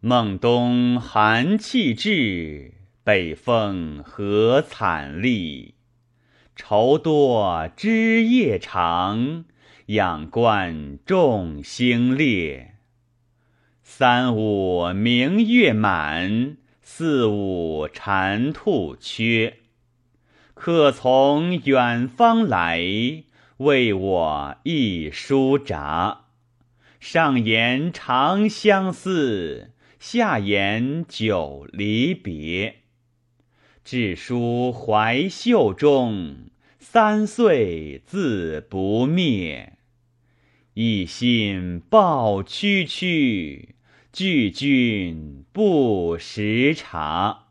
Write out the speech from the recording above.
孟冬寒气至，北风何惨厉！愁多枝叶长，仰观众星列。三五明月满，四五蟾兔缺。客从远方来，为我一书札。上言长相思。下言久离别，至书怀袖中，三岁自不灭。一心抱区区，拒君不识察。